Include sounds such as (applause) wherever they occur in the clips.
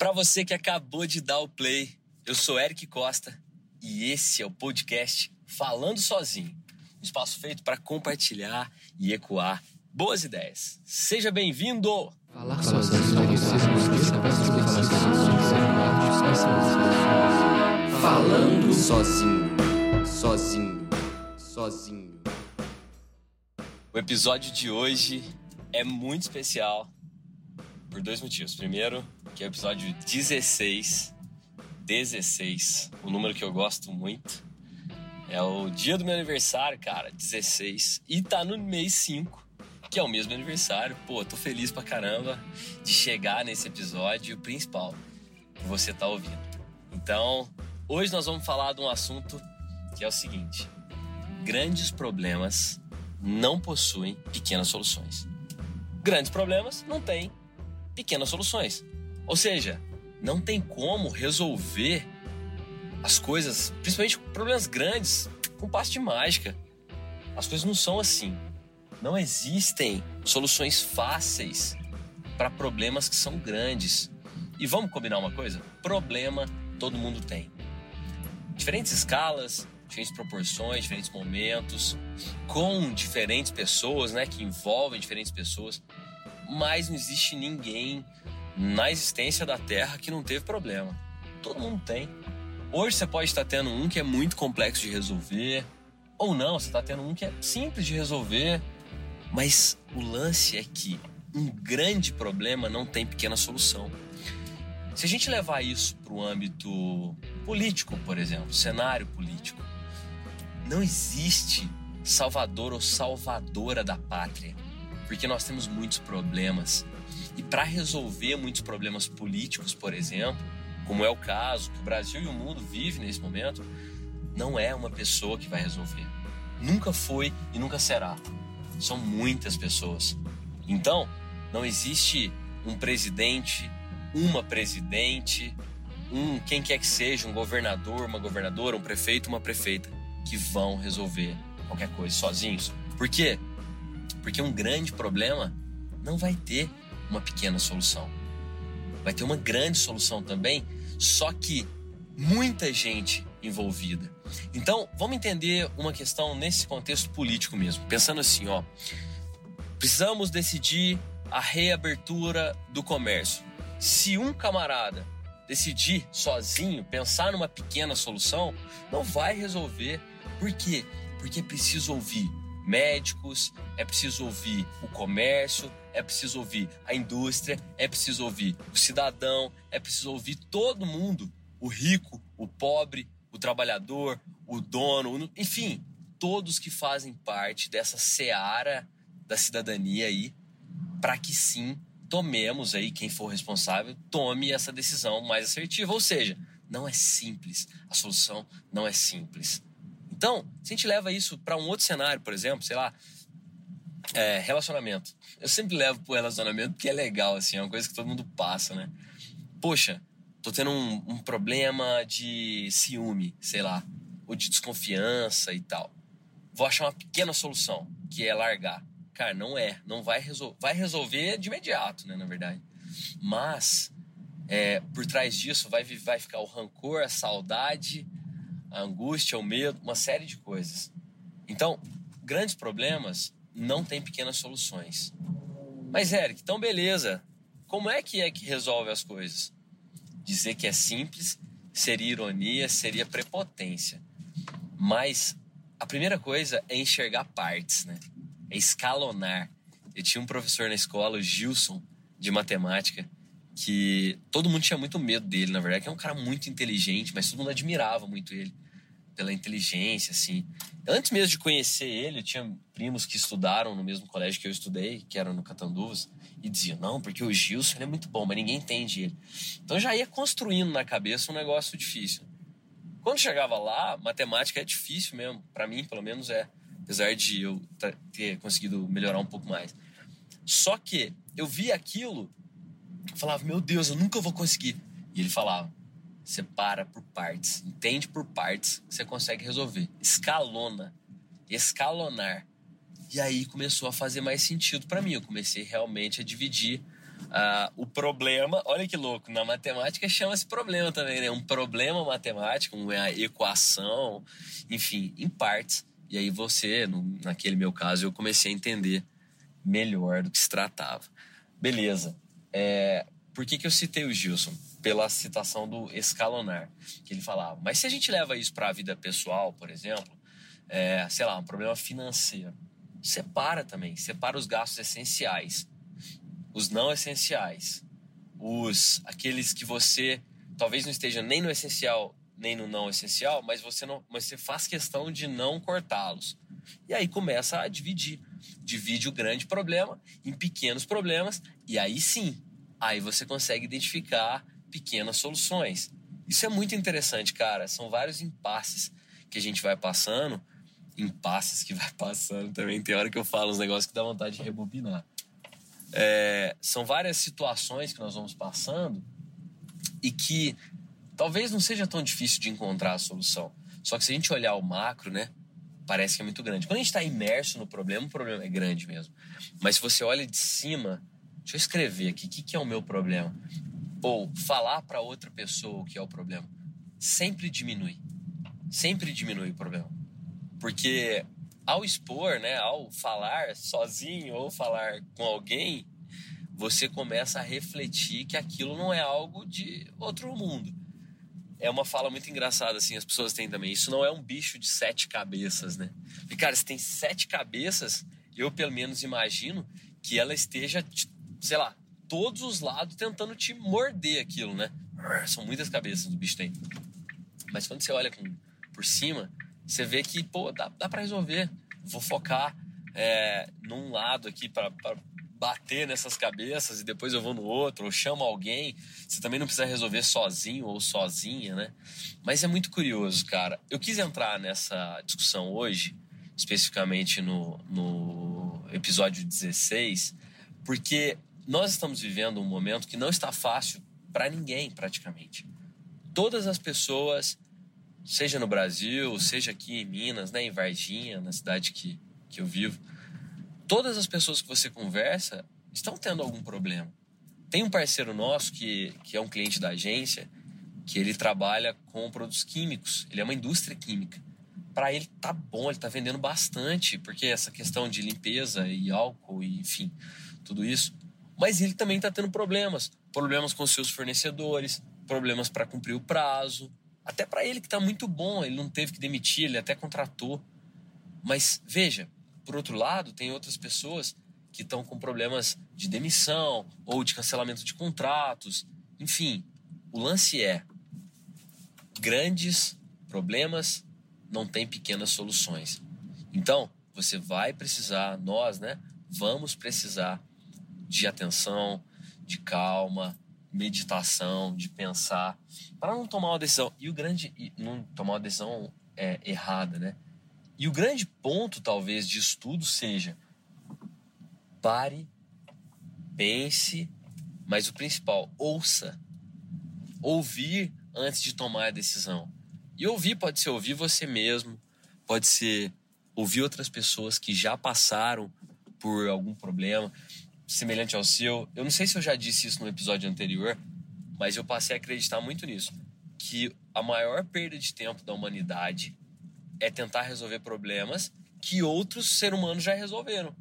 Para você que acabou de dar o play, eu sou Eric Costa e esse é o podcast Falando Sozinho, um espaço feito para compartilhar e ecoar boas ideias. Seja bem-vindo! Falar sozinho. Falando sozinho, sozinho, sozinho. O episódio de hoje é muito especial por dois motivos. Primeiro, que é o episódio 16. 16, o número que eu gosto muito. É o dia do meu aniversário, cara, 16. E tá no mês 5, que é o mesmo aniversário. Pô, tô feliz pra caramba de chegar nesse episódio principal que você tá ouvindo. Então, hoje nós vamos falar de um assunto que é o seguinte: grandes problemas não possuem pequenas soluções. Grandes problemas não têm pequenas soluções. Ou seja, não tem como resolver as coisas, principalmente problemas grandes, com passo de mágica. As coisas não são assim. Não existem soluções fáceis para problemas que são grandes. E vamos combinar uma coisa? Problema todo mundo tem. Diferentes escalas, diferentes proporções, diferentes momentos, com diferentes pessoas, né, que envolvem diferentes pessoas mas não existe ninguém na existência da Terra que não teve problema. Todo mundo tem. Hoje você pode estar tendo um que é muito complexo de resolver, ou não, você está tendo um que é simples de resolver. Mas o lance é que um grande problema não tem pequena solução. Se a gente levar isso para o âmbito político, por exemplo, cenário político, não existe salvador ou salvadora da pátria porque nós temos muitos problemas. E para resolver muitos problemas políticos, por exemplo, como é o caso que o Brasil e o mundo vivem nesse momento, não é uma pessoa que vai resolver. Nunca foi e nunca será. São muitas pessoas. Então, não existe um presidente, uma presidente, um quem quer que seja, um governador, uma governadora, um prefeito, uma prefeita, que vão resolver qualquer coisa sozinhos. Por quê? Porque um grande problema não vai ter uma pequena solução. Vai ter uma grande solução também, só que muita gente envolvida. Então, vamos entender uma questão nesse contexto político mesmo. Pensando assim, ó, precisamos decidir a reabertura do comércio. Se um camarada decidir sozinho, pensar numa pequena solução, não vai resolver. Por quê? Porque é preciso ouvir médicos, é preciso ouvir o comércio, é preciso ouvir a indústria, é preciso ouvir o cidadão, é preciso ouvir todo mundo, o rico, o pobre, o trabalhador, o dono, enfim, todos que fazem parte dessa seara da cidadania aí, para que sim tomemos aí, quem for responsável, tome essa decisão mais assertiva. Ou seja, não é simples, a solução não é simples. Então, se a gente leva isso para um outro cenário, por exemplo, sei lá, é, relacionamento. Eu sempre levo pro relacionamento porque é legal, assim, é uma coisa que todo mundo passa, né? Poxa, tô tendo um, um problema de ciúme, sei lá, ou de desconfiança e tal. Vou achar uma pequena solução, que é largar. Cara, não é, não vai resolver. Vai resolver de imediato, né, na verdade. Mas, é, por trás disso, vai, vai ficar o rancor, a saudade a angústia, o medo, uma série de coisas. Então, grandes problemas não têm pequenas soluções. Mas, Eric, então beleza. Como é que é que resolve as coisas? Dizer que é simples seria ironia, seria prepotência. Mas a primeira coisa é enxergar partes, né? É escalonar. Eu tinha um professor na escola, o Gilson, de matemática, que todo mundo tinha muito medo dele, na verdade, que é um cara muito inteligente, mas todo mundo admirava muito ele pela inteligência, assim. Antes mesmo de conhecer ele, eu tinha primos que estudaram no mesmo colégio que eu estudei, que era no Catanduvas, e diziam, não, porque o Gilson é muito bom, mas ninguém entende ele. Então já ia construindo na cabeça um negócio difícil. Quando chegava lá, matemática é difícil mesmo, para mim, pelo menos é, apesar de eu ter conseguido melhorar um pouco mais. Só que eu via aquilo, falava, meu Deus, eu nunca vou conseguir. E ele falava, separa por partes, entende por partes, você consegue resolver. Escalona, escalonar. E aí começou a fazer mais sentido para mim. Eu comecei realmente a dividir Ah, o problema, olha que louco, na matemática chama-se problema também, né? Um problema matemático, uma equação, enfim, em partes. E aí você, no, naquele meu caso, eu comecei a entender melhor do que se tratava. Beleza. É, por que, que eu citei o Gilson? Pela citação do escalonar, que ele falava. Mas se a gente leva isso para a vida pessoal, por exemplo, é, sei lá, um problema financeiro, separa também, separa os gastos essenciais os não essenciais, os aqueles que você talvez não esteja nem no essencial nem no não essencial, mas você não, mas você faz questão de não cortá-los. E aí começa a dividir, divide o grande problema em pequenos problemas e aí sim, aí você consegue identificar pequenas soluções. Isso é muito interessante, cara. São vários impasses que a gente vai passando, impasses que vai (laughs) passando também. Tem hora que eu falo uns negócios que dá vontade de rebobinar. É, são várias situações que nós vamos passando e que talvez não seja tão difícil de encontrar a solução. Só que se a gente olhar o macro, né, parece que é muito grande. Quando a gente está imerso no problema, o problema é grande mesmo. Mas se você olha de cima, deixa eu escrever aqui, o que, que é o meu problema? Ou falar para outra pessoa o que é o problema, sempre diminui. Sempre diminui o problema. Porque ao expor, né, ao falar sozinho ou falar com alguém, você começa a refletir que aquilo não é algo de outro mundo. É uma fala muito engraçada, assim, as pessoas têm também. Isso não é um bicho de sete cabeças, né? E, cara, se tem sete cabeças, eu pelo menos imagino que ela esteja, sei lá, todos os lados tentando te morder aquilo, né? São muitas cabeças do bicho tem. Mas quando você olha com, por cima, você vê que, pô, dá, dá para resolver. Vou focar é, num lado aqui para bater nessas cabeças e depois eu vou no outro, ou chamo alguém. Você também não precisa resolver sozinho ou sozinha, né? Mas é muito curioso, cara. Eu quis entrar nessa discussão hoje, especificamente no, no episódio 16, porque nós estamos vivendo um momento que não está fácil para ninguém, praticamente. Todas as pessoas seja no Brasil, seja aqui em Minas, né, em Varginha, na cidade que, que eu vivo, todas as pessoas que você conversa estão tendo algum problema. Tem um parceiro nosso que, que é um cliente da agência, que ele trabalha com produtos químicos, ele é uma indústria química. Para ele tá bom, ele tá vendendo bastante, porque essa questão de limpeza e álcool e enfim, tudo isso. Mas ele também está tendo problemas, problemas com seus fornecedores, problemas para cumprir o prazo, até para ele que está muito bom, ele não teve que demitir, ele até contratou. Mas veja, por outro lado, tem outras pessoas que estão com problemas de demissão ou de cancelamento de contratos. Enfim, o lance é: grandes problemas não têm pequenas soluções. Então, você vai precisar, nós, né? Vamos precisar de atenção, de calma, meditação, de pensar, para não tomar uma decisão. E o grande. não tomar uma decisão é, errada, né? E o grande ponto, talvez, de estudo seja: pare, pense, mas o principal, ouça. Ouvir antes de tomar a decisão. E ouvir pode ser ouvir você mesmo, pode ser ouvir outras pessoas que já passaram por algum problema semelhante ao seu. Eu não sei se eu já disse isso no episódio anterior, mas eu passei a acreditar muito nisso. Que a maior perda de tempo da humanidade é tentar resolver problemas que outros seres humanos já resolveram.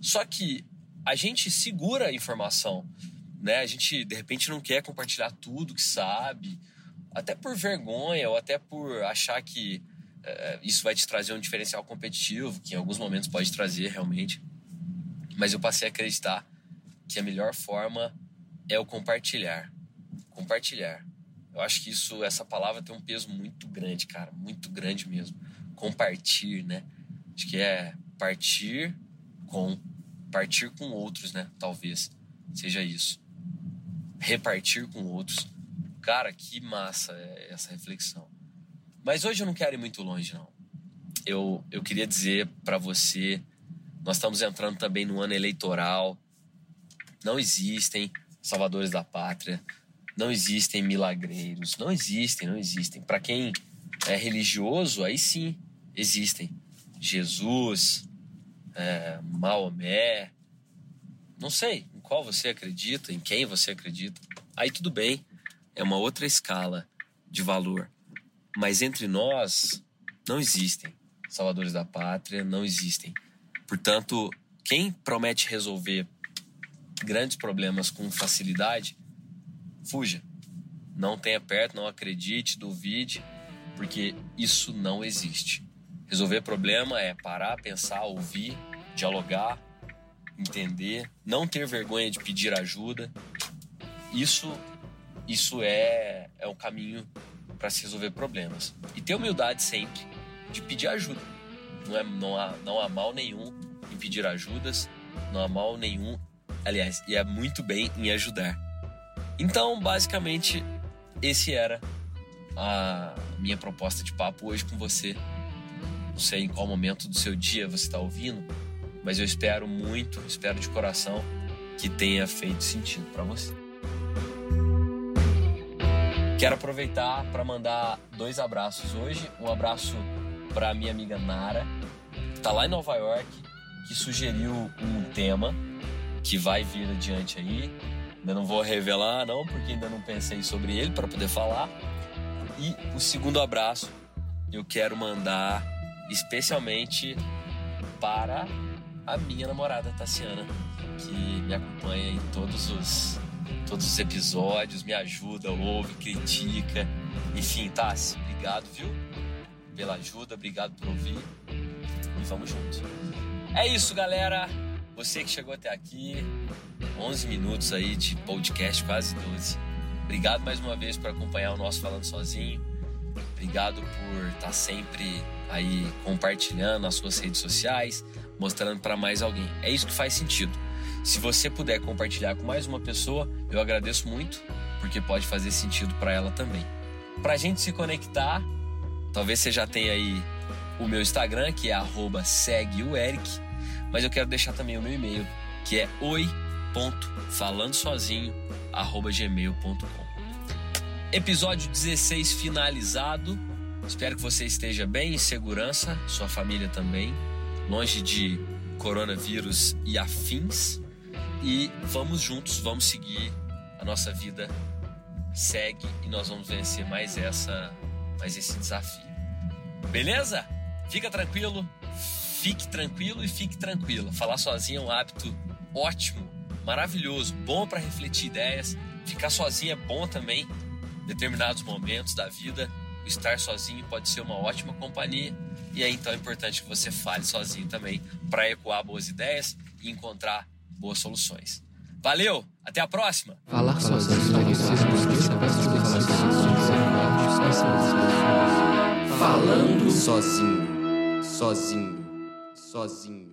Só que a gente segura a informação, né? A gente de repente não quer compartilhar tudo que sabe, até por vergonha ou até por achar que é, isso vai te trazer um diferencial competitivo, que em alguns momentos pode trazer realmente. Mas eu passei a acreditar que a melhor forma é o compartilhar. Compartilhar. Eu acho que isso, essa palavra tem um peso muito grande, cara, muito grande mesmo. Compartilhar, né? Acho que é partir com partir com outros, né? Talvez seja isso. Repartir com outros. Cara, que massa é essa reflexão. Mas hoje eu não quero ir muito longe, não. Eu, eu queria dizer para você nós estamos entrando também no ano eleitoral. Não existem salvadores da pátria. Não existem milagreiros. Não existem, não existem. Para quem é religioso, aí sim existem. Jesus, é, Maomé. Não sei, qual você acredita, em quem você acredita, aí tudo bem, é uma outra escala de valor. Mas entre nós não existem salvadores da pátria, não existem. Portanto, quem promete resolver grandes problemas com facilidade, fuja. Não tenha perto, não acredite, duvide, porque isso não existe. Resolver problema é parar, pensar, ouvir, dialogar, entender, não ter vergonha de pedir ajuda. Isso isso é é o caminho para se resolver problemas. E ter humildade sempre de pedir ajuda. Não, é, não, há, não há mal nenhum em pedir ajudas, não há mal nenhum, aliás, e é muito bem em ajudar. Então, basicamente, esse era a minha proposta de papo hoje com você. Não sei em qual momento do seu dia você está ouvindo, mas eu espero muito, espero de coração que tenha feito sentido para você. Quero aproveitar para mandar dois abraços hoje. Um abraço para minha amiga Nara, que está lá em Nova York, que sugeriu um tema que vai vir adiante aí. Ainda não vou revelar, não, porque ainda não pensei sobre ele para poder falar. E o segundo abraço eu quero mandar especialmente para a minha namorada Tassiana, que me acompanha em todos os todos os episódios, me ajuda, ouve, critica. Enfim, Tassi, obrigado, viu? Pela ajuda, obrigado por ouvir. E vamos juntos. É isso, galera. Você que chegou até aqui, 11 minutos aí de podcast, quase 12. Obrigado mais uma vez por acompanhar o nosso Falando Sozinho. Obrigado por estar sempre aí compartilhando nas suas redes sociais, mostrando para mais alguém. É isso que faz sentido. Se você puder compartilhar com mais uma pessoa, eu agradeço muito, porque pode fazer sentido para ela também. Para a gente se conectar, talvez você já tenha aí o meu Instagram, que é @segueoeric, mas eu quero deixar também o meu e-mail, que é oi.falandosozinho@gmail.com. Episódio 16 finalizado. Espero que você esteja bem, em segurança, sua família também, longe de coronavírus e afins. E vamos juntos, vamos seguir a nossa vida segue e nós vamos vencer mais essa, mais esse desafio. Beleza? Fica tranquilo, fique tranquilo e fique tranquila. Falar sozinho é um hábito ótimo, maravilhoso, bom para refletir ideias. Ficar sozinho é bom também. Em determinados momentos da vida, estar sozinho pode ser uma ótima companhia. E aí então é importante que você fale sozinho também para ecoar boas ideias e encontrar boas soluções. Valeu, até a próxima. Falar sozinho. Falando sozinho, sozinho, sozinho.